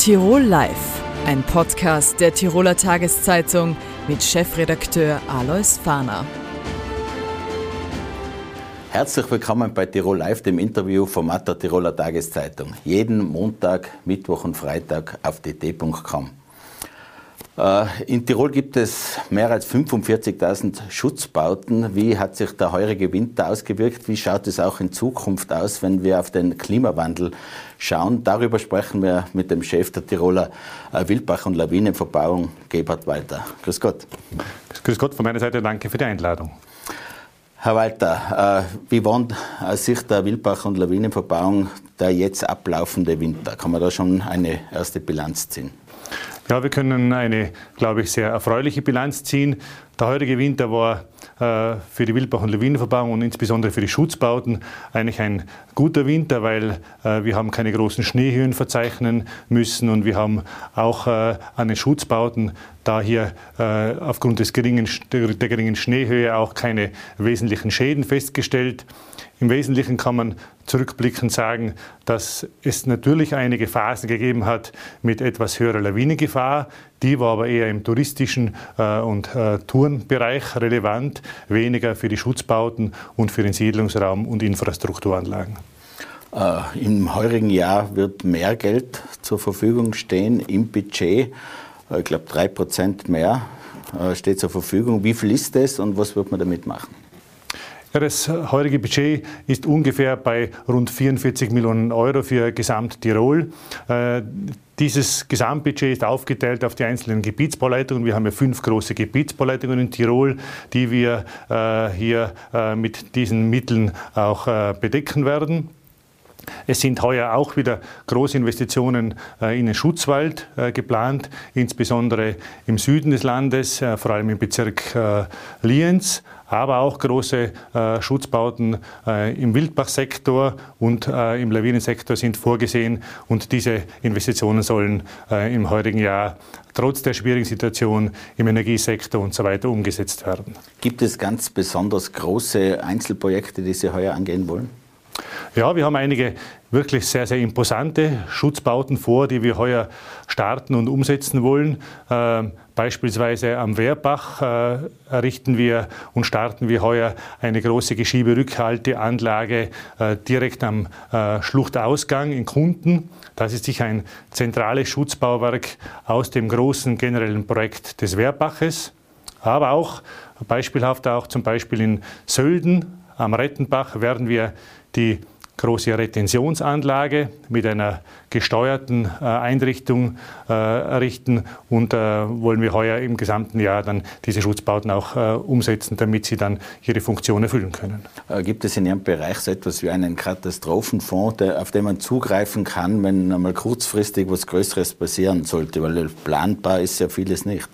Tirol Live, ein Podcast der Tiroler Tageszeitung mit Chefredakteur Alois Fahner. Herzlich willkommen bei Tirol Live, dem Interviewformat der Tiroler Tageszeitung. Jeden Montag, Mittwoch und Freitag auf dt.com. Äh, in Tirol gibt es mehr als 45.000 Schutzbauten. Wie hat sich der heurige Winter ausgewirkt? Wie schaut es auch in Zukunft aus, wenn wir auf den Klimawandel schauen? Darüber sprechen wir mit dem Chef der Tiroler äh, Wildbach- und Lawinenverbauung, Gebhard Walter. Grüß Gott. Grüß Gott von meiner Seite, danke für die Einladung. Herr Walter, äh, wie war aus Sicht der Wildbach- und Lawinenverbauung der jetzt ablaufende Winter? Kann man da schon eine erste Bilanz ziehen? Ja, wir können eine, glaube ich, sehr erfreuliche Bilanz ziehen. Der heutige Winter war äh, für die Wildbach- und Lawinenverbauung und insbesondere für die Schutzbauten eigentlich ein guter Winter, weil äh, wir haben keine großen Schneehöhen verzeichnen müssen und wir haben auch äh, an den Schutzbauten da hier äh, aufgrund des geringen, der geringen Schneehöhe auch keine wesentlichen Schäden festgestellt. Im Wesentlichen kann man zurückblickend sagen, dass es natürlich einige Phasen gegeben hat mit etwas höherer Lawinengefahr. Die war aber eher im touristischen äh, und äh, Tourenbereich relevant, weniger für die Schutzbauten und für den Siedlungsraum und Infrastrukturanlagen. Äh, Im heurigen Jahr wird mehr Geld zur Verfügung stehen im Budget. Ich glaube, drei Prozent mehr steht zur Verfügung. Wie viel ist das und was wird man damit machen? Ja, das heutige Budget ist ungefähr bei rund 44 Millionen Euro für Gesamt-Tirol. Äh, dieses Gesamtbudget ist aufgeteilt auf die einzelnen Gebietsbauleitungen. Wir haben ja fünf große Gebietsbauleitungen in Tirol, die wir äh, hier äh, mit diesen Mitteln auch äh, bedecken werden. Es sind heuer auch wieder große Investitionen äh, in den Schutzwald äh, geplant, insbesondere im Süden des Landes, äh, vor allem im Bezirk Lienz, aber auch große Schutzbauten im Wildbachsektor und im Lawinensektor sind vorgesehen und diese Investitionen sollen im heutigen Jahr trotz der schwierigen Situation im Energiesektor und so weiter umgesetzt werden. Gibt es ganz besonders große Einzelprojekte, die Sie heuer angehen wollen? Ja, wir haben einige wirklich sehr, sehr imposante Schutzbauten vor, die wir heuer starten und umsetzen wollen. Äh, beispielsweise am Wehrbach äh, errichten wir und starten wir heuer eine große Geschieberückhalteanlage äh, direkt am äh, Schluchtausgang in Kunden. Das ist sicher ein zentrales Schutzbauwerk aus dem großen generellen Projekt des Wehrbaches. Aber auch beispielhaft auch zum Beispiel in Sölden am Rettenbach werden wir die große Retentionsanlage mit einer gesteuerten äh, Einrichtung äh, errichten und äh, wollen wir heuer im gesamten Jahr dann diese Schutzbauten auch äh, umsetzen, damit sie dann ihre Funktion erfüllen können. Äh, gibt es in Ihrem Bereich so etwas wie einen Katastrophenfonds, der, auf den man zugreifen kann, wenn einmal kurzfristig was Größeres passieren sollte? Weil planbar ist ja vieles nicht.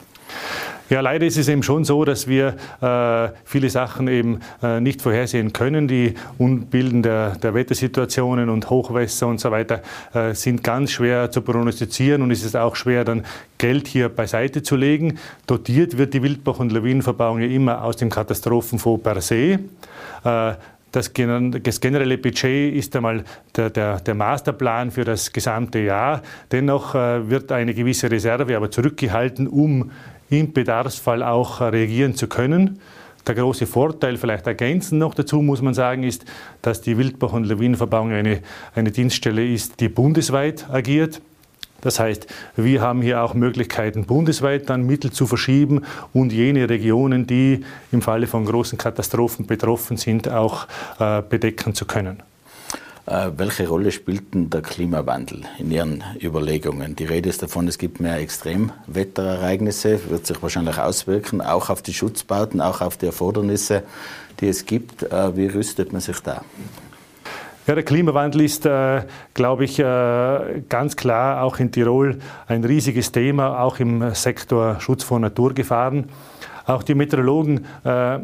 Ja, leider ist es eben schon so, dass wir äh, viele Sachen eben äh, nicht vorhersehen können. Die Unbilden der, der, Wettersituationen und Hochwässer und so weiter äh, sind ganz schwer zu prognostizieren und es ist auch schwer, dann Geld hier beiseite zu legen. Dotiert wird die Wildbach- und Lawinenverbauung ja immer aus dem Katastrophenfonds per se. Äh, das, generelle Budget ist einmal der, der, der, Masterplan für das gesamte Jahr. Dennoch äh, wird eine gewisse Reserve aber zurückgehalten, um im Bedarfsfall auch reagieren zu können. Der große Vorteil, vielleicht ergänzend noch dazu, muss man sagen, ist, dass die Wildbach- und Lawinenverbauung eine, eine Dienststelle ist, die bundesweit agiert. Das heißt, wir haben hier auch Möglichkeiten, bundesweit dann Mittel zu verschieben und jene Regionen, die im Falle von großen Katastrophen betroffen sind, auch äh, bedecken zu können. Äh, welche Rolle spielt denn der Klimawandel in Ihren Überlegungen? Die Rede ist davon, es gibt mehr Extremwetterereignisse, wird sich wahrscheinlich auswirken, auch auf die Schutzbauten, auch auf die Erfordernisse, die es gibt. Äh, wie rüstet man sich da? Ja, der Klimawandel ist, äh, glaube ich, äh, ganz klar auch in Tirol ein riesiges Thema, auch im Sektor Schutz vor Naturgefahren. Auch die Meteorologen äh,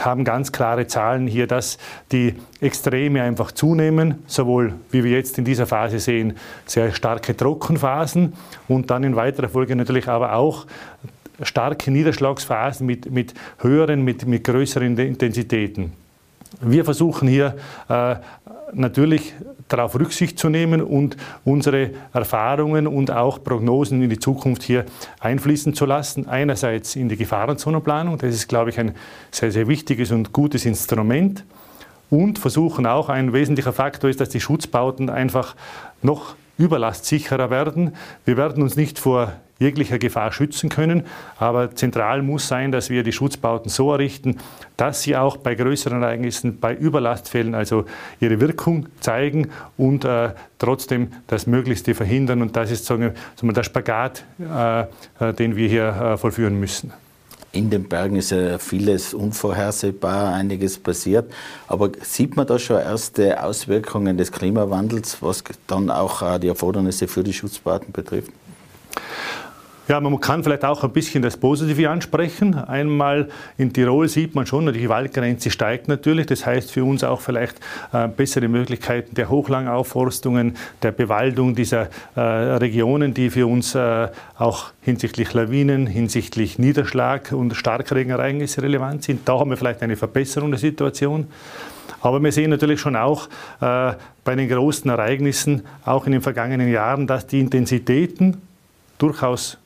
haben ganz klare Zahlen hier, dass die Extreme einfach zunehmen, sowohl wie wir jetzt in dieser Phase sehen, sehr starke Trockenphasen und dann in weiterer Folge natürlich aber auch starke Niederschlagsphasen mit, mit höheren, mit, mit größeren Intensitäten. Wir versuchen hier äh, natürlich darauf Rücksicht zu nehmen und unsere Erfahrungen und auch Prognosen in die Zukunft hier einfließen zu lassen. Einerseits in die Gefahrenzonenplanung, das ist, glaube ich, ein sehr, sehr wichtiges und gutes Instrument. Und versuchen auch, ein wesentlicher Faktor ist, dass die Schutzbauten einfach noch überlastsicherer werden. Wir werden uns nicht vor jeglicher Gefahr schützen können. Aber zentral muss sein, dass wir die Schutzbauten so errichten, dass sie auch bei größeren Ereignissen, bei Überlastfällen also ihre Wirkung zeigen und äh, trotzdem das Möglichste verhindern. Und das ist sagen wir, der Spagat, äh, äh, den wir hier äh, vollführen müssen. In den Bergen ist ja vieles unvorhersehbar, einiges passiert. Aber sieht man da schon erste Auswirkungen des Klimawandels, was dann auch äh, die Erfordernisse für die Schutzbauten betrifft? Ja, man kann vielleicht auch ein bisschen das Positive ansprechen. Einmal in Tirol sieht man schon, die Waldgrenze steigt natürlich. Das heißt für uns auch vielleicht äh, bessere Möglichkeiten der Hochlangaufforstungen, der Bewaldung dieser äh, Regionen, die für uns äh, auch hinsichtlich Lawinen, hinsichtlich Niederschlag und Starkregenereignisse relevant sind. Da haben wir vielleicht eine Verbesserung der Situation. Aber wir sehen natürlich schon auch äh, bei den großen Ereignissen, auch in den vergangenen Jahren, dass die Intensitäten durchaus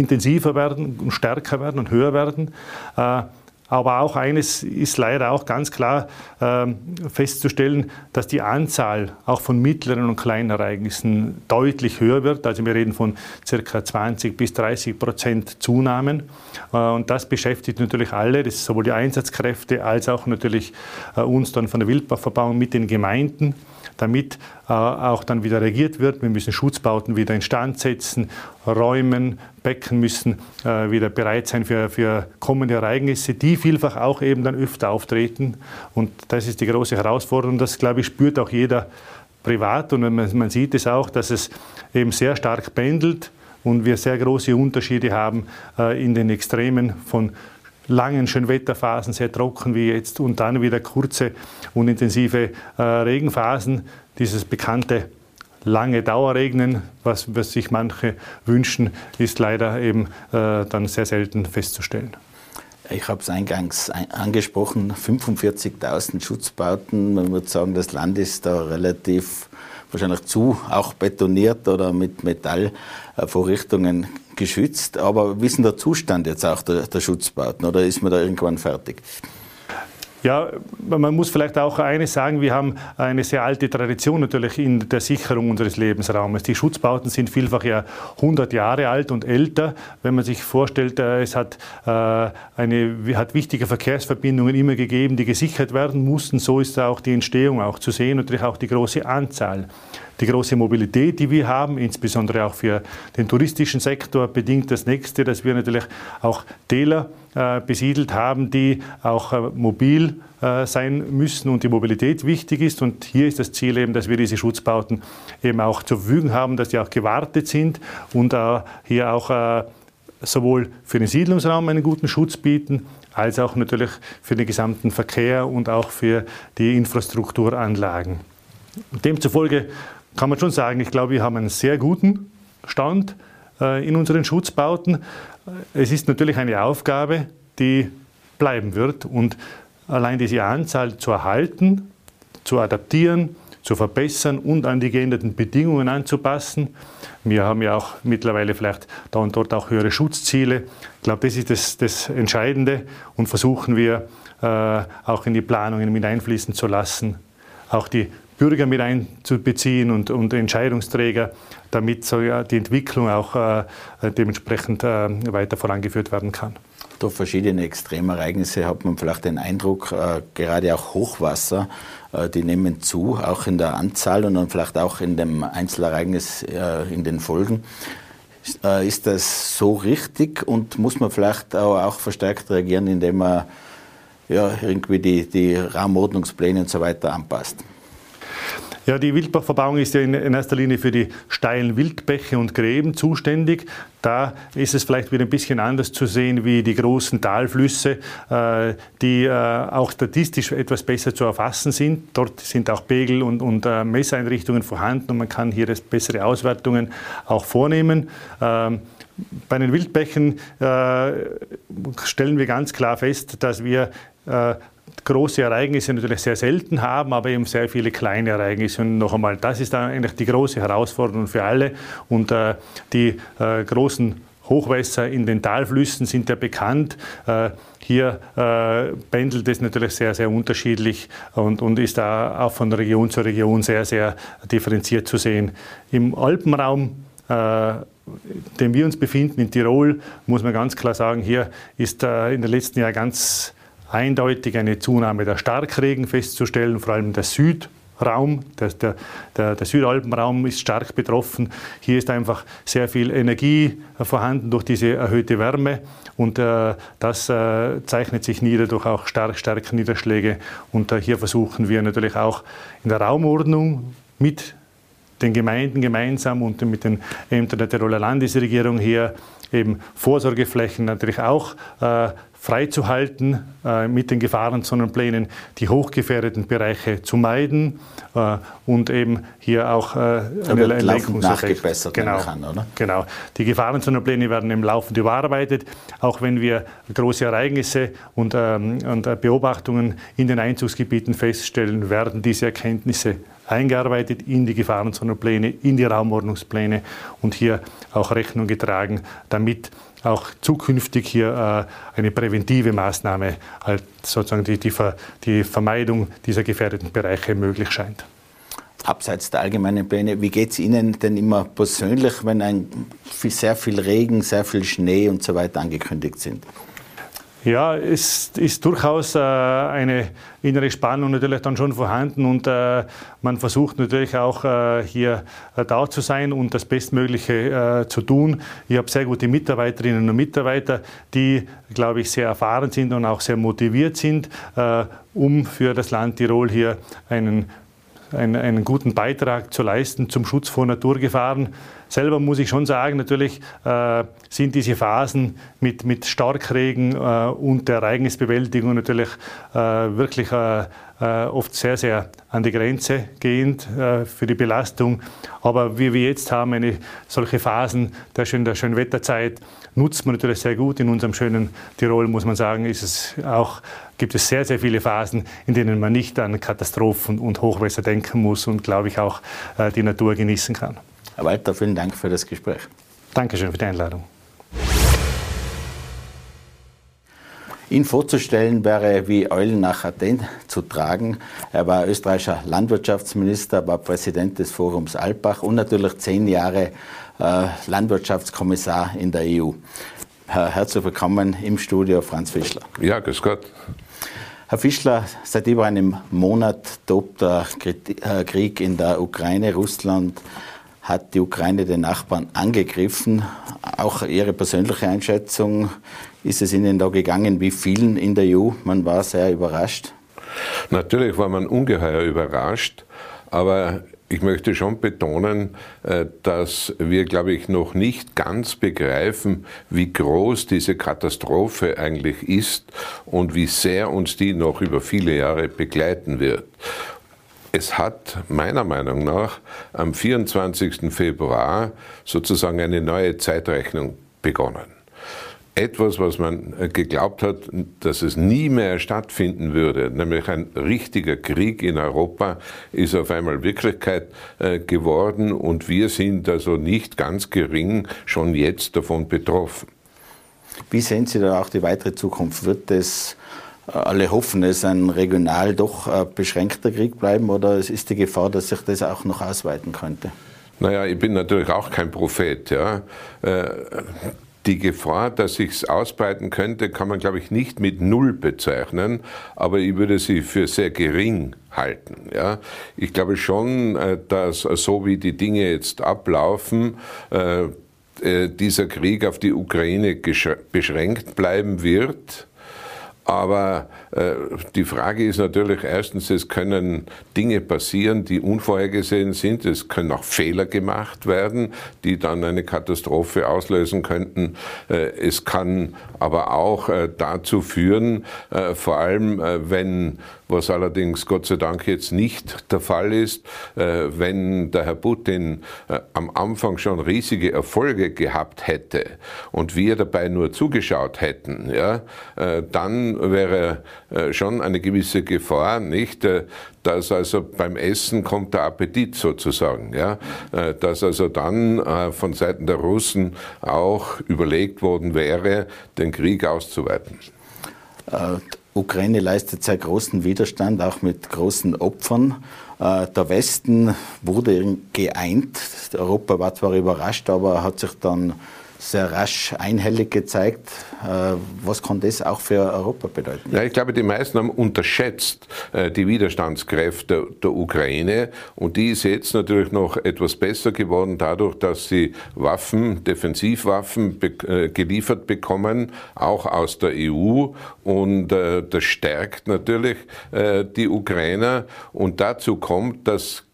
intensiver werden und stärker werden und höher werden. Äh, aber auch eines ist leider auch ganz klar äh, festzustellen, dass die Anzahl auch von mittleren und kleinen Ereignissen deutlich höher wird. Also wir reden von ca. 20 bis 30 Prozent Zunahmen. Äh, und das beschäftigt natürlich alle, das sowohl die Einsatzkräfte als auch natürlich äh, uns dann von der Wildbachverbauung mit den Gemeinden damit auch dann wieder reagiert wird. Wir müssen Schutzbauten wieder instand setzen, räumen, Becken müssen äh, wieder bereit sein für, für kommende Ereignisse, die vielfach auch eben dann öfter auftreten. Und das ist die große Herausforderung. Das, glaube ich, spürt auch jeder privat. Und man, man sieht es auch, dass es eben sehr stark pendelt und wir sehr große Unterschiede haben äh, in den Extremen von langen Schönwetterphasen, sehr trocken wie jetzt, und dann wieder kurze und intensive äh, Regenphasen. Dieses bekannte lange Dauerregnen, was, was sich manche wünschen, ist leider eben äh, dann sehr selten festzustellen. Ich habe es eingangs angesprochen, 45.000 Schutzbauten. Man würde sagen, das Land ist da relativ wahrscheinlich zu auch betoniert oder mit Metallvorrichtungen geschützt. Aber wie ist denn der Zustand jetzt auch der, der Schutzbauten oder ist man da irgendwann fertig? Ja, man muss vielleicht auch eines sagen, wir haben eine sehr alte Tradition natürlich in der Sicherung unseres Lebensraumes. Die Schutzbauten sind vielfach ja 100 Jahre alt und älter. Wenn man sich vorstellt, äh, es hat, äh, eine, hat wichtige Verkehrsverbindungen immer gegeben, die gesichert werden mussten, so ist auch die Entstehung auch zu sehen, natürlich auch die große Anzahl die große Mobilität, die wir haben, insbesondere auch für den touristischen Sektor, bedingt das nächste, dass wir natürlich auch Täler äh, besiedelt haben, die auch äh, mobil äh, sein müssen und die Mobilität wichtig ist. Und hier ist das Ziel eben, dass wir diese Schutzbauten eben auch zur Verfügung haben, dass die auch gewartet sind und hier auch sowohl für den Siedlungsraum einen guten Schutz bieten, als auch natürlich für den gesamten Verkehr und auch für die Infrastrukturanlagen. Demzufolge kann man schon sagen, ich glaube, wir haben einen sehr guten Stand äh, in unseren Schutzbauten. Es ist natürlich eine Aufgabe, die bleiben wird und allein diese Anzahl zu erhalten, zu adaptieren, zu verbessern und an die geänderten Bedingungen anzupassen. Wir haben ja auch mittlerweile vielleicht da und dort auch höhere Schutzziele. Ich glaube, das ist das, das Entscheidende und versuchen wir äh, auch in die Planungen mit einfließen zu lassen. Auch die Bürger mit einzubeziehen und, und Entscheidungsträger, damit so, ja, die Entwicklung auch äh, dementsprechend äh, weiter vorangeführt werden kann. Durch verschiedene Extremereignisse hat man vielleicht den Eindruck, äh, gerade auch Hochwasser, äh, die nehmen zu, auch in der Anzahl und dann vielleicht auch in dem Einzelereignis äh, in den Folgen. Äh, ist das so richtig und muss man vielleicht auch verstärkt reagieren, indem man ja, irgendwie die, die Raumordnungspläne und so weiter anpasst? Ja, die Wildbachverbauung ist ja in erster Linie für die steilen Wildbäche und Gräben zuständig. Da ist es vielleicht wieder ein bisschen anders zu sehen wie die großen Talflüsse, äh, die äh, auch statistisch etwas besser zu erfassen sind. Dort sind auch Pegel und, und äh, Messeinrichtungen vorhanden und man kann hier bessere Auswertungen auch vornehmen. Ähm, bei den Wildbächen stellen wir ganz klar fest, dass wir große Ereignisse natürlich sehr selten haben, aber eben sehr viele kleine Ereignisse. Und noch einmal, das ist eigentlich die große Herausforderung für alle. Und äh, die äh, großen Hochwässer in den Talflüssen sind ja bekannt. Äh, hier äh, pendelt es natürlich sehr, sehr unterschiedlich und, und ist da auch von Region zu Region sehr, sehr differenziert zu sehen. Im Alpenraum äh, dem wir uns befinden, in Tirol, muss man ganz klar sagen, hier ist äh, in den letzten Jahren ganz eindeutig eine Zunahme der Starkregen festzustellen, vor allem der Südraum, der, der, der, der, Südalpenraum ist stark betroffen. Hier ist einfach sehr viel Energie vorhanden durch diese erhöhte Wärme und äh, das äh, zeichnet sich nieder durch auch stark, starke Niederschläge. Und äh, hier versuchen wir natürlich auch in der Raumordnung mit den Gemeinden gemeinsam und mit den Ämtern der Tiroler Landesregierung hier eben Vorsorgeflächen natürlich auch äh, freizuhalten, äh, mit den Gefahrenzonenplänen die hochgefährdeten Bereiche zu meiden äh, und eben hier auch äh, eine Lenkungseffekt. Genau, kann, oder? genau. Die Gefahrenzonenpläne werden im Laufend überarbeitet, auch wenn wir große Ereignisse und, ähm, und äh, Beobachtungen in den Einzugsgebieten feststellen, werden diese Erkenntnisse eingearbeitet in die Gefahrenzonenpläne, in die Raumordnungspläne und hier auch Rechnung getragen, damit auch zukünftig hier äh, eine präventive Maßnahme, halt sozusagen die, die, Ver, die Vermeidung dieser gefährdeten Bereiche möglich scheint. Abseits der allgemeinen Pläne, wie geht es Ihnen denn immer persönlich, wenn ein, sehr viel Regen, sehr viel Schnee und so weiter angekündigt sind? Ja, es ist durchaus äh, eine innere Spannung natürlich dann schon vorhanden und äh, man versucht natürlich auch äh, hier da zu sein und das Bestmögliche zu tun. Ich habe sehr gute Mitarbeiterinnen und Mitarbeiter, die, glaube ich, sehr erfahren sind und auch sehr motiviert sind, um für das Land Tirol hier einen einen, einen, guten Beitrag zu leisten zum Schutz vor Naturgefahren. Selber muss ich schon sagen, natürlich äh, sind diese Phasen mit, mit Starkregen äh, und der Ereignisbewältigung natürlich äh, wirklich äh, äh, oft sehr, sehr an die Grenze gehend äh, für die Belastung. Aber wie wir jetzt haben, eine, solche Phasen der, schön, der schönen Wetterzeit, nutzt man natürlich sehr gut. In unserem schönen Tirol, muss man sagen, ist es auch, gibt es sehr, sehr viele Phasen, in denen man nicht an Katastrophen und Hochwässer denken muss und, glaube ich, auch äh, die Natur genießen kann. Herr Walter, vielen Dank für das Gespräch. Dankeschön für die Einladung. Ihn vorzustellen wäre wie Eulen nach Athen zu tragen. Er war österreichischer Landwirtschaftsminister, war Präsident des Forums Alpbach und natürlich zehn Jahre Landwirtschaftskommissar in der EU. Herzlich willkommen im Studio, Franz Fischler. Ja, grüß Gott. Herr Fischler, seit über einem Monat tobt der äh, Krieg in der Ukraine. Russland hat die Ukraine den Nachbarn angegriffen. Auch Ihre persönliche Einschätzung, ist es Ihnen da gegangen wie vielen in der EU? Man war sehr überrascht. Natürlich war man ungeheuer überrascht, aber ich möchte schon betonen, äh, dass wir, glaube ich, noch nicht ganz begreifen, wie groß diese Katastrophe eigentlich ist und wie sehr uns die noch über viele Jahre begleiten wird. Es hat meiner Meinung nach am 24. Februar sozusagen eine neue Zeitrechnung begonnen. Etwas, was man äh, geglaubt hat, dass es nie mehr stattfinden würde, nämlich ein richtiger Krieg in Europa, ist auf einmal Wirklichkeit äh, geworden und wir sind also nicht ganz gering schon jetzt davon betroffen. Wie sehen Sie da auch die weitere Zukunft? Wird es alle hoffen, es ein regional doch äh, beschränkter Krieg bleiben oder ist die Gefahr, dass sich das auch noch ausweiten könnte? Naja, ich bin natürlich auch kein Prophet. Ja. Äh, die Gefahr, dass sich es ausbreiten könnte, kann man, glaube ich, nicht mit Null bezeichnen, aber ich würde sie für sehr gering halten. Ja. Ich glaube schon, äh, dass so wie die Dinge jetzt ablaufen, dieser Krieg auf die Ukraine beschränkt bleiben wird aber äh, die Frage ist natürlich erstens, es können Dinge passieren, die unvorhergesehen sind. Es können auch Fehler gemacht werden, die dann eine Katastrophe auslösen könnten. Äh, es kann aber auch äh, dazu führen, äh, vor allem äh, wenn was allerdings Gott sei Dank jetzt nicht der Fall ist. Äh, wenn der Herr Putin äh, am Anfang schon riesige Erfolge gehabt hätte und wir dabei nur zugeschaut hätten, ja, äh, dann wäre schon eine gewisse Gefahr, nicht, dass also beim Essen kommt der Appetit sozusagen, ja, dass also dann von Seiten der Russen auch überlegt worden wäre, den Krieg auszuweiten. Ukraine leistet sehr großen Widerstand, auch mit großen Opfern. Äh, der Westen wurde geeint. Europa war zwar überrascht, aber hat sich dann sehr rasch einhellig gezeigt. Äh, was kann das auch für Europa bedeuten? Ja, ich glaube, die meisten haben unterschätzt äh, die Widerstandskräfte der Ukraine und die ist jetzt natürlich noch etwas besser geworden dadurch, dass sie Waffen, Defensivwaffen äh, geliefert bekommen, auch aus der EU und das stärkt natürlich die Ukrainer und dazu kommt, dass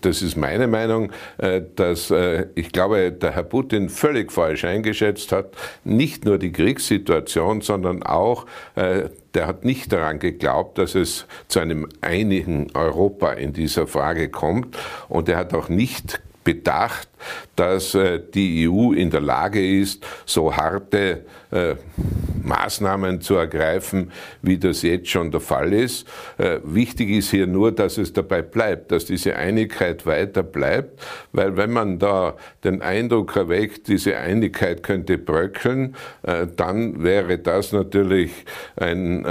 das ist meine Meinung, äh, dass äh, ich glaube, der Herr Putin völlig falsch eingeschätzt hat, nicht nur die Kriegssituation, sondern auch, äh, der hat nicht daran geglaubt, dass es zu einem einigen Europa in dieser Frage kommt. Und er hat auch nicht bedacht, dass äh, die EU in der Lage ist, so harte äh, Maßnahmen zu ergreifen, wie das jetzt schon der Fall ist. Äh, wichtig ist hier nur, dass es dabei bleibt, dass diese Einigkeit weiter bleibt, weil wenn man da den Eindruck erweckt, diese Einigkeit könnte bröckeln, dann wäre das natürlich ein,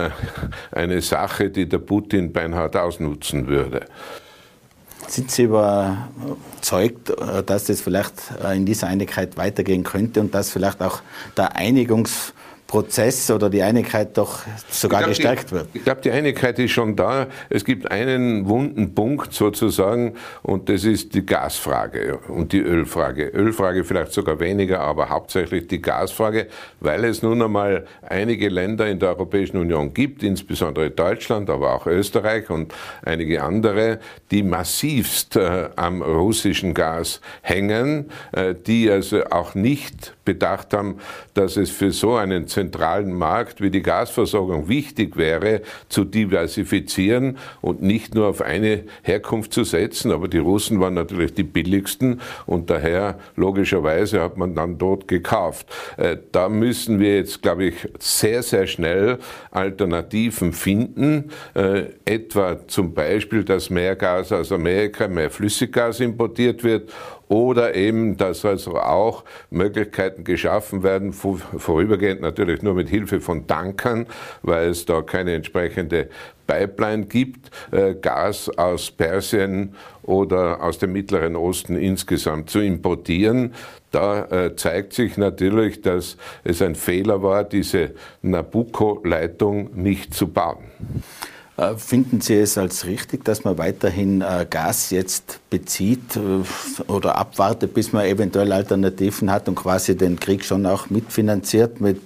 eine Sache, die der Putin beinhart ausnutzen würde. Sind Sie überzeugt, äh, dass das vielleicht äh, in dieser Einigkeit weitergehen könnte und dass vielleicht auch der Einigungs Prozess oder die Einigkeit doch sogar glaub, gestärkt die, wird. Ich glaube, die Einigkeit ist schon da. Es gibt einen wunden Punkt sozusagen und das ist die Gasfrage und die Ölfrage. Ölfrage vielleicht sogar weniger, aber hauptsächlich die Gasfrage, weil es nun einmal einige Länder in der Europäischen Union gibt, insbesondere Deutschland, aber auch Österreich und einige andere, die massivst äh, am russischen Gas hängen, äh, die also auch nicht bedacht haben, dass es für so einen zentralen Markt wie die Gasversorgung wichtig wäre, zu diversifizieren und nicht nur auf eine Herkunft zu setzen. Aber die Russen waren natürlich die billigsten und daher logischerweise hat man dann dort gekauft. Äh, da müssen wir jetzt, glaube ich, sehr, sehr schnell Alternativen finden. Äh, etwa zum Beispiel, dass mehr Gas aus Amerika, mehr Flüssiggas importiert wird oder eben, dass also auch Möglichkeiten geschaffen werden, vorübergehend natürlich nur mit Hilfe von Tankern, weil es da keine entsprechende Pipeline gibt, äh, Gas aus Persien oder aus dem Mittleren Osten insgesamt zu importieren. Da äh, zeigt sich natürlich, dass es ein Fehler war, diese Nabucco-Leitung nicht zu bauen. Äh, finden Sie es als richtig, dass man weiterhin äh, Gas jetzt bezieht äh, oder abwartet, bis man eventuell Alternativen hat und quasi den Krieg schon auch mitfinanziert mit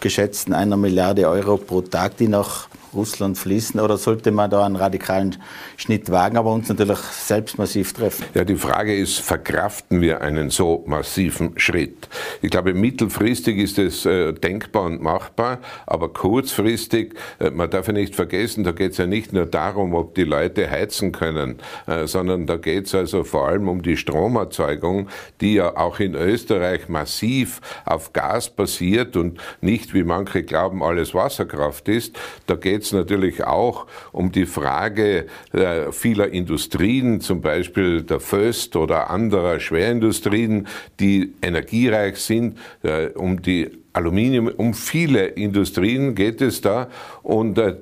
geschätzten einer Milliarde Euro pro Tag, die nach Russland fließen? Oder sollte man da einen radikalen Schnitt wagen, aber uns natürlich selbst massiv treffen? Ja, die Frage ist, verkraften wir einen so massiven Schritt? Ich glaube, mittelfristig ist es äh, denkbar und machbar, aber kurzfristig, äh, man darf ja nicht vergessen, da geht es ja nicht nur darum, ob die Leute heizen können, äh, sondern da geht es also vor allem um die Stromerzeugung, die ja auch in Österreich massiv auf Gas basiert und nicht, wie manche glauben, alles Wasserkraft ist. Da geht es natürlich auch um die Frage äh, vieler Industrien, zum Beispiel der Föst oder anderer Schwerindustrien, die energiereich sind, äh, um die Aluminium, um viele Industrien geht es da und äh,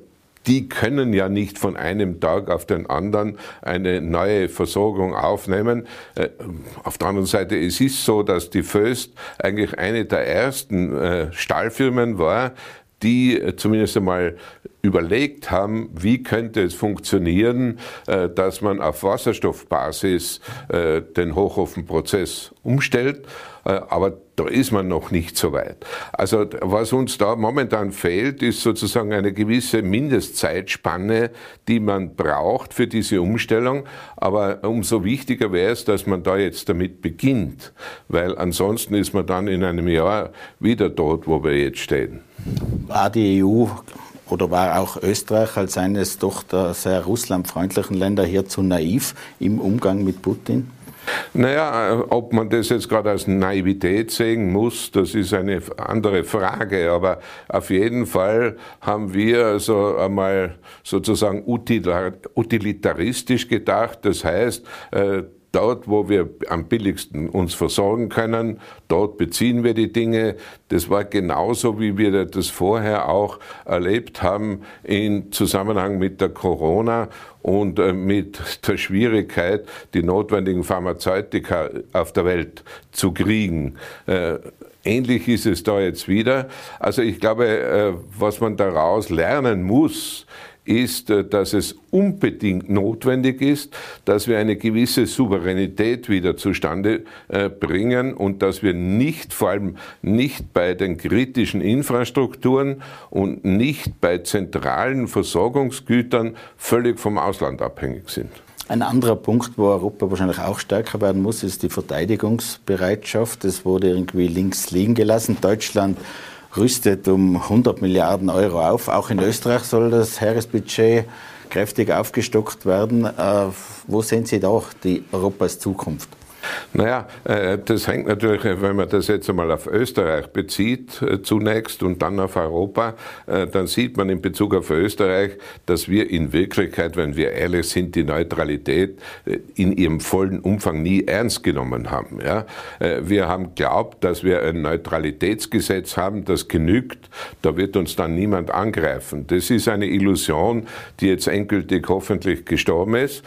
die können ja nicht von einem Tag auf den anderen eine neue Versorgung aufnehmen. Auf der anderen Seite, es ist so, dass die Föst eigentlich eine der ersten Stahlfirmen war, die zumindest einmal überlegt haben, wie könnte es funktionieren, äh, dass man auf Wasserstoffbasis äh, den Hochofenprozess umstellt. Äh, aber da ist man noch nicht so weit. Also was uns da momentan fehlt, ist sozusagen eine gewisse Mindestzeitspanne, die man braucht für diese Umstellung. Aber umso wichtiger wäre es, dass man da jetzt damit beginnt, weil ansonsten ist man dann in einem Jahr wieder dort, wo wir jetzt stehen. War die EU oder war auch Österreich als eines doch der sehr russlandfreundlichen Länder hier zu naiv im Umgang mit Putin? Naja, ob man das jetzt gerade als Naivität sehen muss, das ist eine andere Frage. Aber auf jeden Fall haben wir also einmal sozusagen utilitaristisch gedacht. Das heißt, äh, dort, wo wir am billigsten uns versorgen können, dort beziehen wir die Dinge. Das war genauso, wie wir das vorher auch erlebt haben in Zusammenhang mit der Corona und äh, mit der Schwierigkeit, die notwendigen Pharmazeutika auf der Welt zu kriegen. Äh, ähnlich ist es da jetzt wieder. Also ich glaube, äh, was man daraus lernen muss, ist, äh, dass es unbedingt notwendig ist, dass wir eine gewisse Souveränität wieder zustande äh, bringen und dass wir nicht, vor allem nicht bei den kritischen Infrastrukturen und nicht bei zentralen Versorgungsgütern völlig vom Ausland abhängig sind. Ein anderer Punkt, wo Europa wahrscheinlich auch stärker werden muss, ist die Verteidigungsbereitschaft. Das wurde irgendwie links liegen gelassen. Deutschland rüstet um 100 Milliarden Euro auf. Auch in Österreich soll das Heeresbudget kräftig aufgestockt werden. Äh, wo sehen Sie da die Europas Zukunft? Naja, äh, das hängt natürlich, wenn man das jetzt einmal auf Österreich bezieht, äh, zunächst und dann auf Europa, äh, dann sieht man in Bezug auf Österreich, dass wir in Wirklichkeit, wenn wir ehrlich sind, die Neutralität in ihrem vollen Umfang nie ernst genommen haben. Wir haben glaubt, dass wir ein Neutralitätsgesetz haben, das genügt, da wird uns dann niemand angreifen. Das ist eine Illusion, die jetzt endgültig hoffentlich gestorben ist.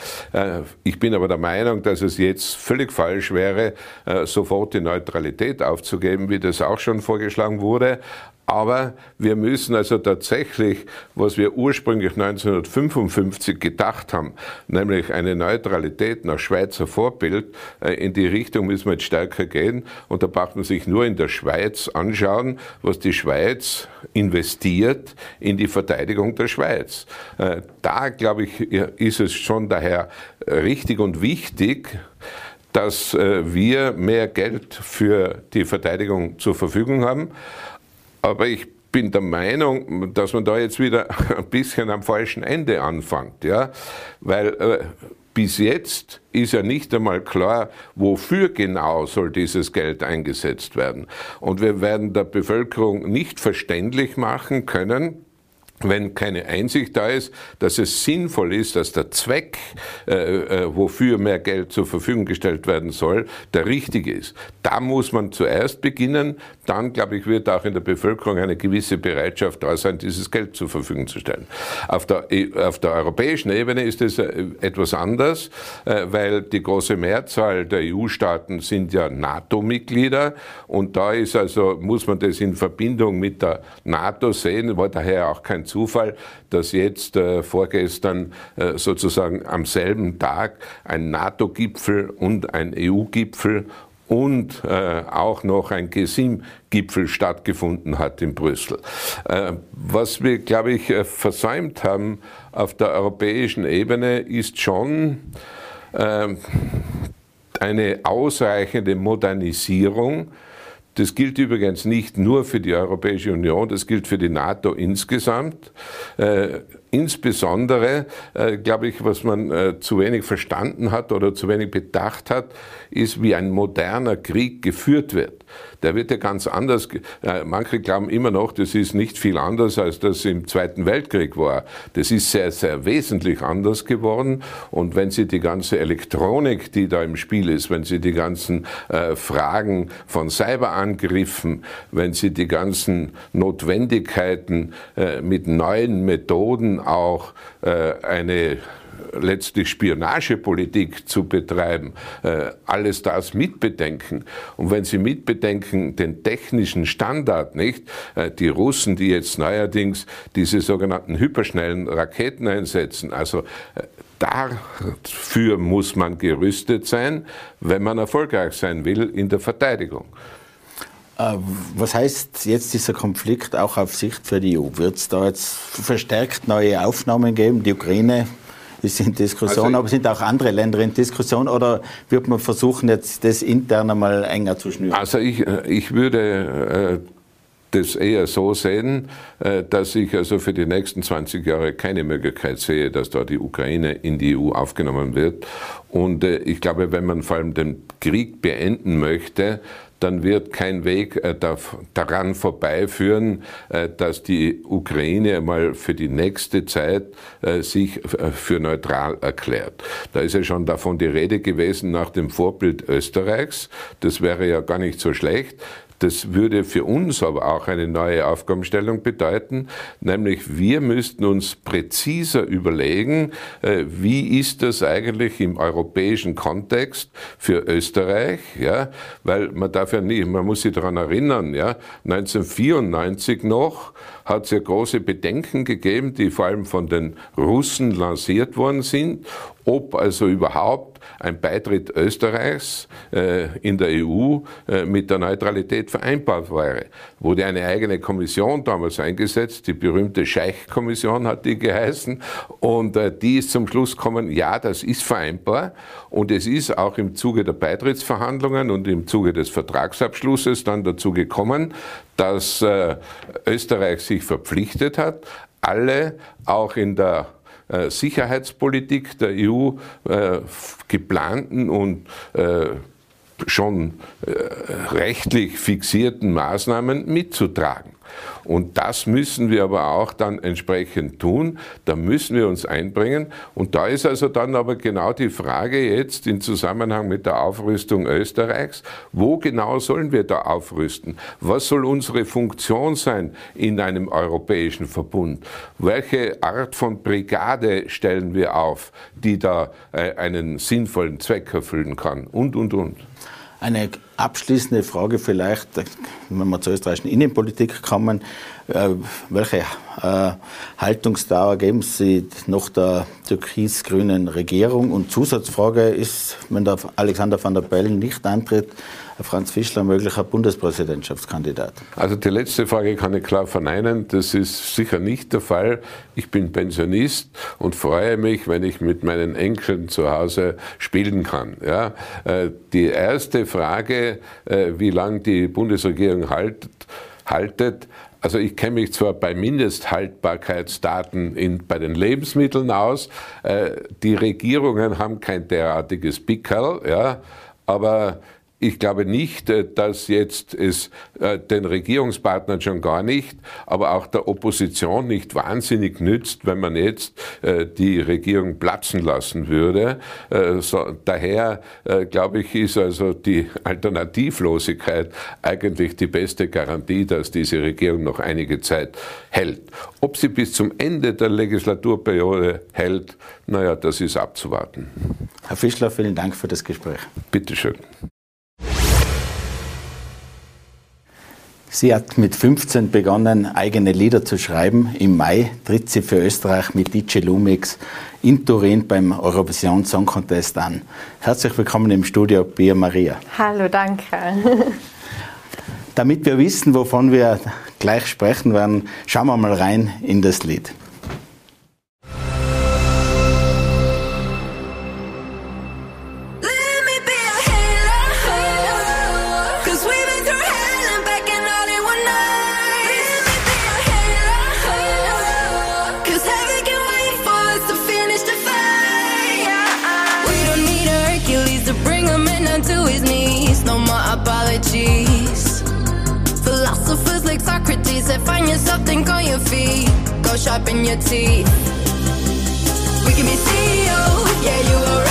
Ich bin aber der Meinung, dass es jetzt völlig falsch falsch wäre, äh, sofort die Neutralität aufzugeben, wie das auch schon vorgeschlagen wurde. Aber wir müssen also tatsächlich, was wir ursprünglich 1955 gedacht haben, nämlich eine Neutralität nach Schweizer Vorbild, äh, in die Richtung müssen wir jetzt stärker gehen. Und da braucht man sich nur in der Schweiz anschauen, was die Schweiz investiert in die Verteidigung der Schweiz. Äh, da, glaube ich, ist es schon daher richtig und wichtig, dass äh, wir mehr Geld für die Verteidigung zur Verfügung haben. Aber ich bin der Meinung, dass man da jetzt wieder ein bisschen am falschen Ende anfängt, ja, weil äh, bis jetzt ist ja nicht einmal klar, wofür genau soll dieses Geld eingesetzt werden. Und wir werden der Bevölkerung nicht verständlich machen können, wenn keine Einsicht da ist, dass es sinnvoll ist, dass der Zweck, äh, äh, wofür mehr Geld zur Verfügung gestellt werden soll, der richtige ist. Da muss man zuerst beginnen. Dann, glaube ich, wird auch in der Bevölkerung eine gewisse Bereitschaft da sein, dieses Geld zur Verfügung zu stellen. Auf der, e, auf der europäischen Ebene ist es äh, etwas anders, äh, weil die große Mehrzahl der EU-Staaten sind ja NATO-Mitglieder und da ist also, muss man das in Verbindung mit der NATO sehen, war daher auch kein Zufall, dass jetzt äh, vorgestern äh, sozusagen am selben Tag ein NATO-Gipfel und ein EU-Gipfel und äh, auch noch ein GESIM-Gipfel stattgefunden hat in Brüssel. Äh, was wir, glaube ich, äh, versäumt haben auf der europäischen Ebene, ist schon äh, eine ausreichende Modernisierung das gilt übrigens nicht nur für die Europäische Union, das gilt für die NATO insgesamt. Äh, insbesondere, äh, glaube ich, was man äh, zu wenig verstanden hat oder zu wenig bedacht hat, ist, wie ein moderner Krieg geführt wird der wird ja ganz anders. Äh, manche glauben immer noch, das ist nicht viel anders, als das im Zweiten Weltkrieg war. Das ist sehr, sehr wesentlich anders geworden. Und wenn Sie die ganze Elektronik, die da im Spiel ist, wenn Sie die ganzen äh, Fragen von Cyberangriffen, wenn Sie die ganzen Notwendigkeiten äh, mit neuen Methoden auch eine letztlich Spionagepolitik zu betreiben, äh, alles das mitbedenken. Und wenn Sie mitbedenken den technischen Standard, nicht, äh, die Russen, die jetzt neuerdings diese sogenannten hyperschnellen Raketen einsetzen, also äh, dafür muss man gerüstet sein, wenn man erfolgreich sein will in der Verteidigung. Was heißt jetzt dieser Konflikt auch auf Sicht für die EU? Wird es da jetzt verstärkt neue Aufnahmen geben? Die Ukraine ist in Diskussion, also aber sind auch andere Länder in Diskussion oder wird man versuchen, jetzt das intern einmal enger zu schnüren? Also ich, äh, ich würde äh, das eher so sehen, äh, dass ich also für die nächsten 20 Jahre keine Möglichkeit sehe, dass da die Ukraine in die EU aufgenommen wird. Und ich glaube, wenn man vor allem den Krieg beenden möchte, dann wird kein Weg äh, daran vorbeiführen, dass die Ukraine mal für die nächste Zeit sich für neutral erklärt. Da ist ja schon davon die Rede gewesen nach dem Vorbild Österreichs. Das wäre ja gar nicht so schlecht. Das würde für uns aber auch eine neue Aufgabenstellung bedeuten, nämlich wir müssten uns präziser überlegen, äh, wie ist das eigentlich im europäischen Kontext für Österreich, ja, weil man darf ja nicht, man muss sich daran erinnern, ja, 1994 noch hat es ja große Bedenken gegeben, die vor allem von den Russen lanciert worden sind, ob also überhaupt ein Beitritt Österreichs äh, in der EU äh, mit der Neutralität vereinbar wäre. Wurde eine eigene Kommission damals eingesetzt, die berühmte Scheich-Kommission hat die geheißen, und äh, die ist zum Schluss gekommen, ja, das ist vereinbar. Und es ist auch im Zuge der Beitrittsverhandlungen und im Zuge des Vertragsabschlusses dann dazu gekommen, dass Österreich sich verpflichtet hat, alle auch in der Sicherheitspolitik der EU äh, geplanten und äh, schon rechtlich fixierten Maßnahmen mitzutragen. Und das müssen wir aber auch dann entsprechend tun. Da müssen wir uns einbringen. Und da ist also dann aber genau die Frage jetzt im Zusammenhang mit der Aufrüstung Österreichs, wo genau sollen wir da aufrüsten? Was soll unsere Funktion sein in einem europäischen Verbund? Welche Art von Brigade stellen wir auf, die da äh, einen sinnvollen Zweck erfüllen kann? Und, und, und. Eine abschließende Frage vielleicht, wenn wir zur österreichischen Innenpolitik kommen. Äh, welche äh, Haltungsdauer geben Sie noch der türkis-grünen Regierung? Und Zusatzfrage ist, wenn der Alexander van der Bellen nicht antritt, Franz Fischler möglicher Bundespräsidentschaftskandidat? Also die letzte Frage kann ich klar verneinen. Das ist sicher nicht der Fall. Ich bin Pensionist und freue mich, wenn ich mit meinen Enkeln zu Hause spielen kann. Ja? Äh, die erste Frage, äh, wie lange die Bundesregierung haltet, haltet also ich kenne mich zwar bei Mindesthaltbarkeitsdaten in, bei den Lebensmitteln aus, äh, die Regierungen haben kein derartiges Pickerl, ja, aber ich glaube nicht, äh, dass jetzt es äh, den Regierungspartnern schon gar nicht, aber auch der Opposition nicht wahnsinnig nützt, wenn man jetzt äh, die Regierung platzen lassen würde. Daher, glaube ich, ist also die Alternativlosigkeit eigentlich die beste Garantie, dass diese Regierung noch einige Zeit hält. Ob sie bis zum Ende der Legislaturperiode hält, naja, das ist abzuwarten. Herr Fischler, vielen Dank für das Gespräch. Bitteschön. Sie hat mit 15 begonnen, eigene Lieder zu schreiben. Im Mai tritt sie für Österreich mit DJ Lumix in Turin beim Eurovision Song Contest an. Herzlich willkommen im Studio, Pia Maria. Hallo, danke. Damit wir wissen, wovon wir gleich sprechen werden, schauen wir mal rein in das Lied. Sharpen your teeth. We can be CEO, yeah, you already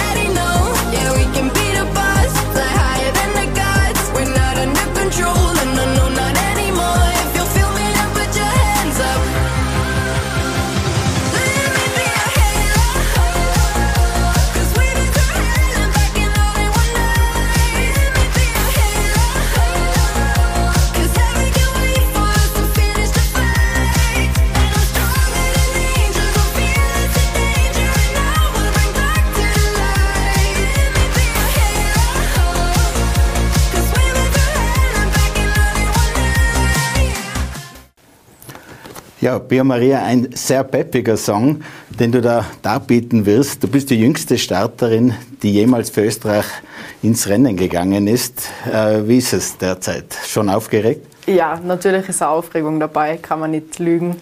Ja, Pia Maria, ein sehr peppiger Song, den du da darbieten wirst. Du bist die jüngste Starterin, die jemals für Österreich ins Rennen gegangen ist. Äh, wie ist es derzeit? Schon aufgeregt? Ja, natürlich ist eine Aufregung dabei, kann man nicht lügen.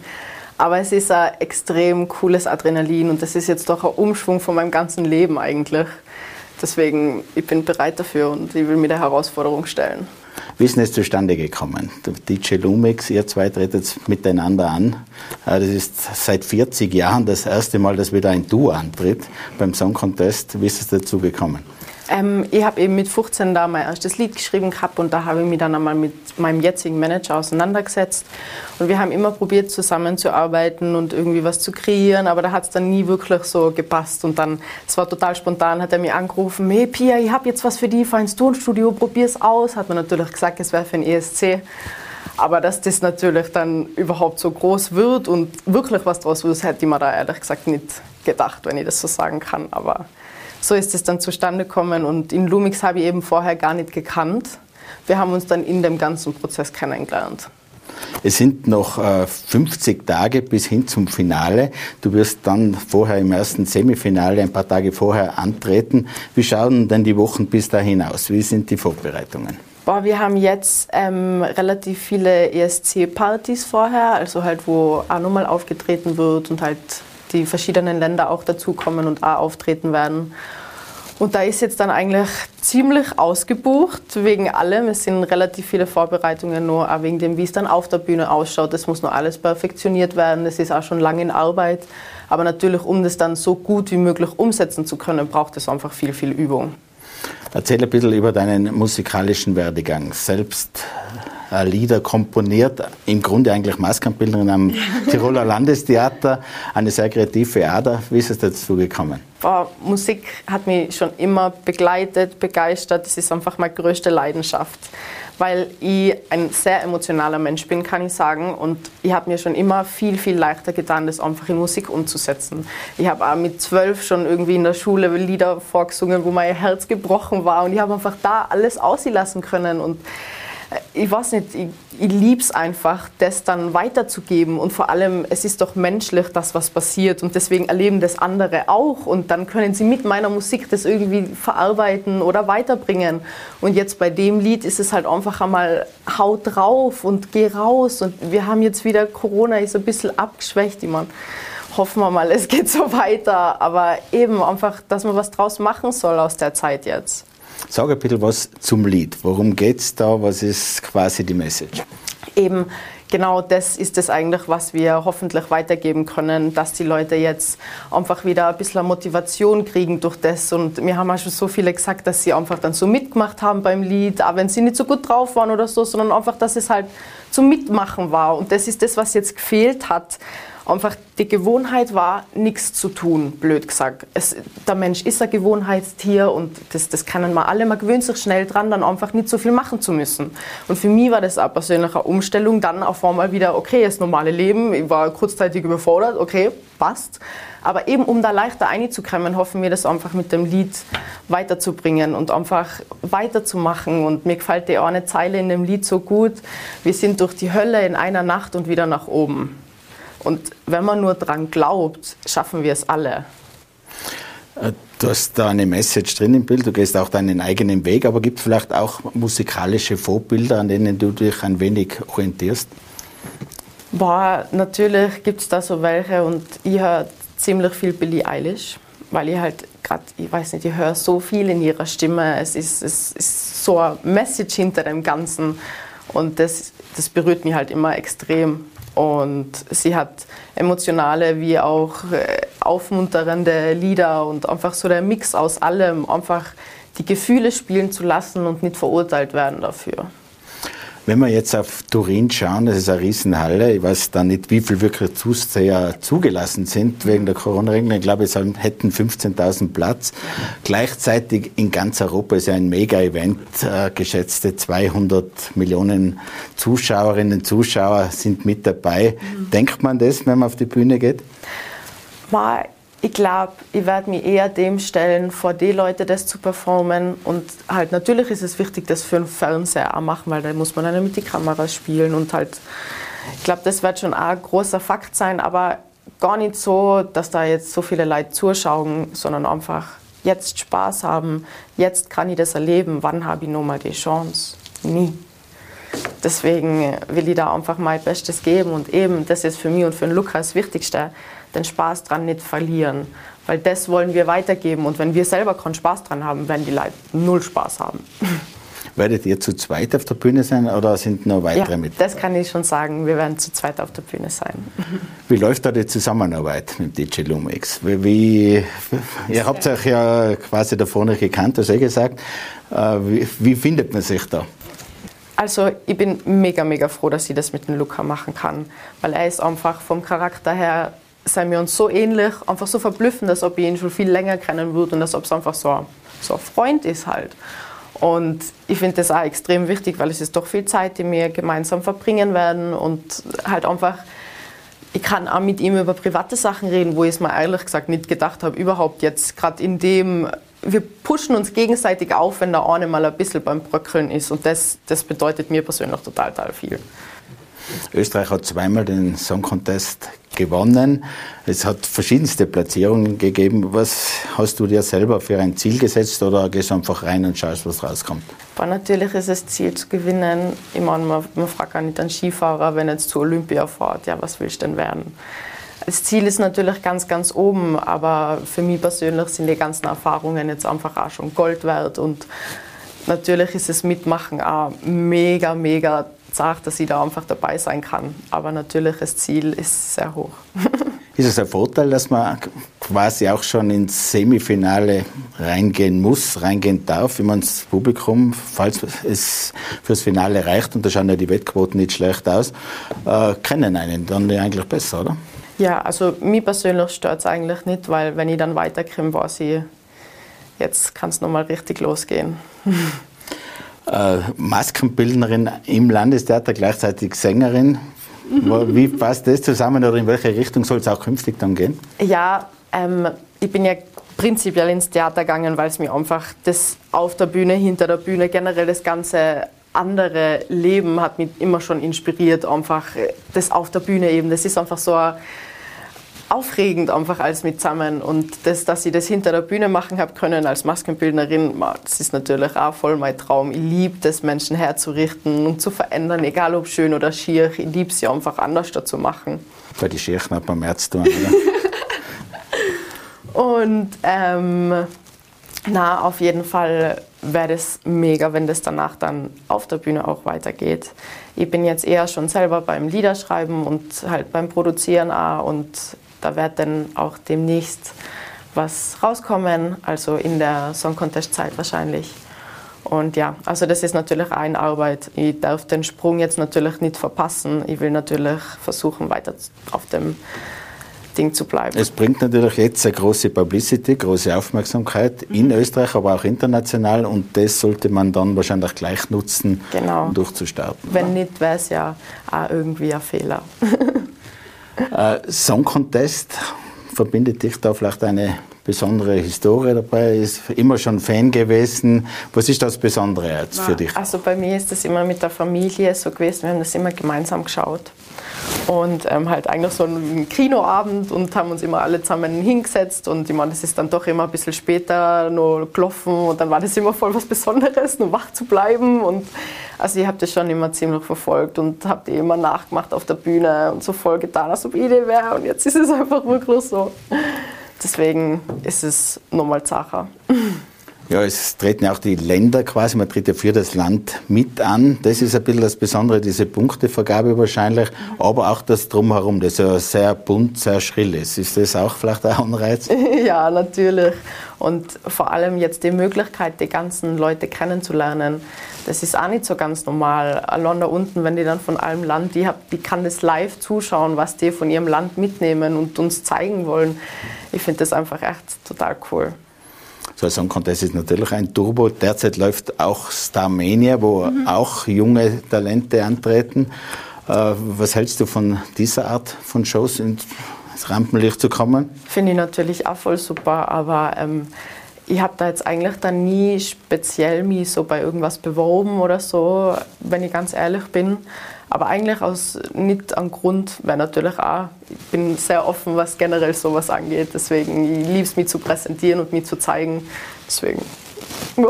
Aber es ist ein extrem cooles Adrenalin und das ist jetzt doch ein Umschwung von meinem ganzen Leben eigentlich. Deswegen, ich bin bereit dafür und ich will mir der Herausforderung stellen. Wie ist denn es zustande gekommen? DJ Lumix, ihr zwei tretet miteinander an. Äh, das ist seit 40 Jahren das erste Mal, dass wieder ein Duo antritt beim Song Contest. Wie ist es dazu gekommen? Ähm, ich habe eben mit 15 da mein erstes Lied geschrieben gehabt und da habe ich mich dann einmal mit meinem jetzigen Manager auseinandergesetzt. Und wir haben immer probiert zusammenzuarbeiten und irgendwie was zu kreieren, aber da hat es dann nie wirklich so gepasst. Und dann, es war total spontan, hat er mich angerufen, hey Pia, ich habe jetzt was für dich, fahr ins Tonstudio, probier's aus. Hat man natürlich gesagt, es wäre für ein ESC. Aber dass das natürlich dann überhaupt so groß wird und wirklich was draus wird, hätte ich mir da ehrlich gesagt nicht gedacht, wenn ich das so sagen kann. Aber so ist es dann zustande gekommen und in Lumix habe ich eben vorher gar nicht gekannt. Wir haben uns dann in dem ganzen Prozess kennengelernt. Es sind noch äh, 50 Tage bis hin zum Finale. Du wirst dann vorher im ersten Semifinale ein paar Tage vorher antreten. Wie schauen denn die Wochen bis dahin aus? Wie sind die Vorbereitungen? Boah, wir haben jetzt ähm, relativ viele ESC-Partys vorher, also halt, wo auch nochmal aufgetreten wird und halt die verschiedenen Länder auch dazukommen und auch auftreten werden. Und da ist jetzt dann eigentlich ziemlich ausgebucht wegen allem. Es sind relativ viele Vorbereitungen nur, auch wegen dem, wie es dann auf der Bühne ausschaut. Das muss nur alles perfektioniert werden. Das ist auch schon lange in Arbeit. Aber natürlich, um das dann so gut wie möglich umsetzen zu können, braucht es einfach viel, viel Übung. Erzähl ein bisschen über deinen musikalischen Werdegang. Selbst Lieder komponiert, im Grunde eigentlich Maskenbildnerin am Tiroler Landestheater, eine sehr kreative Ader. Wie ist es dazu gekommen? Boah, Musik hat mich schon immer begleitet, begeistert. Das ist einfach meine größte Leidenschaft, weil ich ein sehr emotionaler Mensch bin, kann ich sagen. Und ich habe mir schon immer viel, viel leichter getan, das einfach in Musik umzusetzen. Ich habe auch mit zwölf schon irgendwie in der Schule Lieder vorgesungen, wo mein Herz gebrochen war. Und ich habe einfach da alles auslassen können. Und ich weiß nicht, ich, ich liebe es einfach, das dann weiterzugeben. Und vor allem, es ist doch menschlich, dass was passiert. Und deswegen erleben das andere auch. Und dann können sie mit meiner Musik das irgendwie verarbeiten oder weiterbringen. Und jetzt bei dem Lied ist es halt einfach einmal haut drauf und geh raus. Und wir haben jetzt wieder, Corona ist ein bisschen abgeschwächt. Ich meine, hoffen wir mal, es geht so weiter. Aber eben einfach, dass man was draus machen soll aus der Zeit jetzt. Sag ein bisschen was zum Lied. Worum geht es da? Was ist quasi die Message? Eben, genau das ist es eigentlich, was wir hoffentlich weitergeben können, dass die Leute jetzt einfach wieder ein bisschen Motivation kriegen durch das. Und mir haben auch schon so viele gesagt, dass sie einfach dann so mitgemacht haben beim Lied, auch wenn sie nicht so gut drauf waren oder so, sondern einfach, dass es halt zum Mitmachen war. Und das ist das, was jetzt gefehlt hat einfach die Gewohnheit war, nichts zu tun, blöd gesagt. Es, der Mensch ist ein Gewohnheitstier und das, das können wir alle. Man gewöhnt sich schnell dran, dann einfach nicht so viel machen zu müssen. Und für mich war das auch persönlich eine Umstellung, dann auf einmal wieder, okay, das normale Leben, ich war kurzzeitig überfordert, okay, passt. Aber eben, um da leichter einzukommen, hoffen wir, das einfach mit dem Lied weiterzubringen und einfach weiterzumachen. Und mir gefällt die eine Zeile in dem Lied so gut. Wir sind durch die Hölle in einer Nacht und wieder nach oben. Und wenn man nur dran glaubt, schaffen wir es alle. Äh, du hast da eine Message drin im Bild, du gehst auch deinen eigenen Weg, aber gibt es vielleicht auch musikalische Vorbilder, an denen du dich ein wenig orientierst? Boah, natürlich gibt es da so welche und ich höre ziemlich viel Billie Eilish, weil ich halt gerade, ich weiß nicht, ich höre so viel in ihrer Stimme. Es ist, es ist so eine Message hinter dem Ganzen und das, das berührt mich halt immer extrem. Und sie hat emotionale wie auch äh, aufmunternde Lieder und einfach so der Mix aus allem, einfach die Gefühle spielen zu lassen und nicht verurteilt werden dafür. Wenn wir jetzt auf Turin schauen, das ist eine Riesenhalle. Ich weiß da nicht, wie viel wirklich Zuseher zugelassen sind wegen der Corona-Regeln. Ich glaube, es hätten 15.000 Platz. Gleichzeitig in ganz Europa ist ja ein Mega-Event. Äh, geschätzte 200 Millionen Zuschauerinnen und Zuschauer sind mit dabei. Mhm. Denkt man das, wenn man auf die Bühne geht? Mal ich glaube, ich werde mich eher dem stellen, vor die Leute das zu performen. Und halt natürlich ist es wichtig, das für einen Fernseher auch machen, weil da muss man dann mit die Kamera spielen und halt, ich glaube, das wird schon ein großer Fakt sein, aber gar nicht so, dass da jetzt so viele Leute zuschauen, sondern einfach jetzt Spaß haben, jetzt kann ich das erleben, wann habe ich nochmal die Chance? Nie. Deswegen will ich da einfach mein Bestes geben und eben, das ist für mich und für den Lukas das Wichtigste, den Spaß dran nicht verlieren. Weil das wollen wir weitergeben und wenn wir selber keinen Spaß dran haben, werden die Leute null Spaß haben. Werdet ihr zu zweit auf der Bühne sein oder sind noch weitere ja, mit? Das kann ich schon sagen, wir werden zu zweit auf der Bühne sein. Wie läuft da die Zusammenarbeit mit DJ Lumix? Wie, wie, ihr habt euch ja quasi davor nicht gekannt, hast du eh gesagt. Äh, wie, wie findet man sich da? Also ich bin mega, mega froh, dass ich das mit dem Luca machen kann, weil er ist einfach vom Charakter her, sind wir uns so ähnlich, einfach so verblüffend, als ob ich ihn schon viel länger kennen würde und als ob es einfach so, so ein Freund ist halt. Und ich finde das auch extrem wichtig, weil es ist doch viel Zeit, die wir gemeinsam verbringen werden und halt einfach, ich kann auch mit ihm über private Sachen reden, wo ich es mir ehrlich gesagt nicht gedacht habe, überhaupt jetzt gerade in dem wir pushen uns gegenseitig auf, wenn der eine mal ein bisschen beim Bröckeln ist. Und das, das bedeutet mir persönlich total, total viel. Österreich hat zweimal den Song Contest gewonnen. Es hat verschiedenste Platzierungen gegeben. Was hast du dir selber für ein Ziel gesetzt oder gehst du einfach rein und schaust, was rauskommt? Aber natürlich ist das Ziel zu gewinnen. Ich meine, man, man fragt gar nicht einen Skifahrer, wenn er jetzt zu Olympia fährt, ja, was willst du denn werden? Das Ziel ist natürlich ganz, ganz oben, aber für mich persönlich sind die ganzen Erfahrungen jetzt einfach auch schon Gold wert und natürlich ist das Mitmachen auch mega, mega zart, dass ich da einfach dabei sein kann. Aber natürlich das Ziel ist sehr hoch. ist es ein Vorteil, dass man quasi auch schon ins Semifinale reingehen muss, reingehen darf, wie man das Publikum, falls es fürs Finale reicht, und da schauen ja die Wettquoten nicht schlecht aus, äh, kennen einen dann eigentlich besser, oder? Ja, also mich persönlich stört es eigentlich nicht, weil wenn ich dann weiterkomme, weiß ich, jetzt kann es nochmal richtig losgehen. Äh, Maskenbildnerin im Landestheater, gleichzeitig Sängerin. Wie passt das zusammen oder in welche Richtung soll es auch künftig dann gehen? Ja, ähm, ich bin ja prinzipiell ins Theater gegangen, weil es mir einfach das auf der Bühne, hinter der Bühne, generell das ganze andere Leben hat mich immer schon inspiriert, einfach das auf der Bühne eben. Das ist einfach so ein aufregend einfach alles mit zusammen. Und das, dass ich das hinter der Bühne machen habe können als Maskenbildnerin, das ist natürlich auch voll mein Traum. Ich liebe das, Menschen herzurichten und zu verändern, egal ob schön oder schier. Ich liebe sie einfach anders zu machen. Bei die Schirchen hat man März tun, oder? und ähm, na, auf jeden Fall wäre es mega, wenn das danach dann auf der Bühne auch weitergeht. Ich bin jetzt eher schon selber beim Liederschreiben und halt beim Produzieren auch und da wird dann auch demnächst was rauskommen, also in der Song Contest Zeit wahrscheinlich. Und ja, also das ist natürlich eine Arbeit. Ich darf den Sprung jetzt natürlich nicht verpassen. Ich will natürlich versuchen, weiter auf dem Ding zu bleiben. Es bringt natürlich jetzt eine große Publicity, große Aufmerksamkeit mhm. in Österreich, aber auch international und das sollte man dann wahrscheinlich gleich nutzen, genau. um durchzustarten. Wenn nicht, wäre es ja auch irgendwie ein Fehler. Äh, Song Contest, verbindet dich da vielleicht eine besondere Historie dabei? Ist immer schon Fan gewesen. Was ist das Besondere jetzt für dich? Also bei mir ist das immer mit der Familie so gewesen. Wir haben das immer gemeinsam geschaut und ähm, halt eigentlich so ein Kinoabend und haben uns immer alle zusammen hingesetzt und ich meine, das ist dann doch immer ein bisschen später noch gelaufen und dann war das immer voll was Besonderes, nur wach zu bleiben und also ich habe das schon immer ziemlich verfolgt und habe die immer nachgemacht auf der Bühne und so voll getan, als ob ich die wäre und jetzt ist es einfach wirklich so. Deswegen ist es nochmal Sache. Ja, es treten ja auch die Länder quasi, man tritt ja für das Land mit an. Das ist ein bisschen das Besondere, diese Punktevergabe wahrscheinlich, aber auch das Drumherum, das ja sehr bunt, sehr schrill ist. Ist das auch vielleicht ein Anreiz? Ja, natürlich. Und vor allem jetzt die Möglichkeit, die ganzen Leute kennenzulernen, das ist auch nicht so ganz normal. Allein da unten, wenn die dann von allem Land, die, hab, die kann das live zuschauen, was die von ihrem Land mitnehmen und uns zeigen wollen. Ich finde das einfach echt total cool so ein Song Contest ist natürlich ein Turbo. Derzeit läuft auch Starmania, wo mhm. auch junge Talente antreten. Äh, was hältst du von dieser Art von Shows ins Rampenlicht zu kommen? Finde ich natürlich auch voll super, aber ähm, ich habe da jetzt eigentlich dann nie speziell mich so bei irgendwas beworben oder so, wenn ich ganz ehrlich bin. Aber eigentlich aus nicht an Grund, weil natürlich auch, ich bin sehr offen, was generell sowas angeht. Deswegen, ich liebe es, mich zu präsentieren und mich zu zeigen. Deswegen, ja.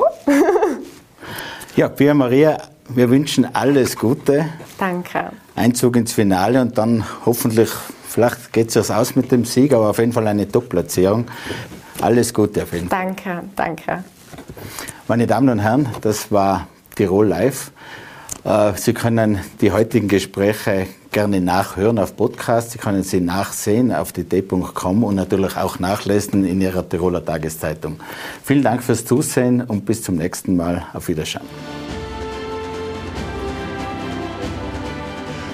ja, Pia Maria, wir wünschen alles Gute. Danke. Einzug ins Finale und dann hoffentlich, vielleicht geht es aus mit dem Sieg, aber auf jeden Fall eine Top-Platzierung. Alles Gute auf jeden Fall. Danke, danke. Meine Damen und Herren, das war Tirol Live. Äh, Sie können die heutigen Gespräche gerne nachhören auf Podcast. Sie können sie nachsehen auf dt.com und natürlich auch nachlesen in Ihrer Tiroler Tageszeitung. Vielen Dank fürs Zusehen und bis zum nächsten Mal. Auf Wiedersehen.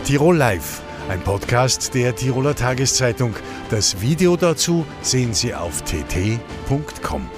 Tirol Live, ein Podcast der Tiroler Tageszeitung. Das Video dazu sehen Sie auf tt.com.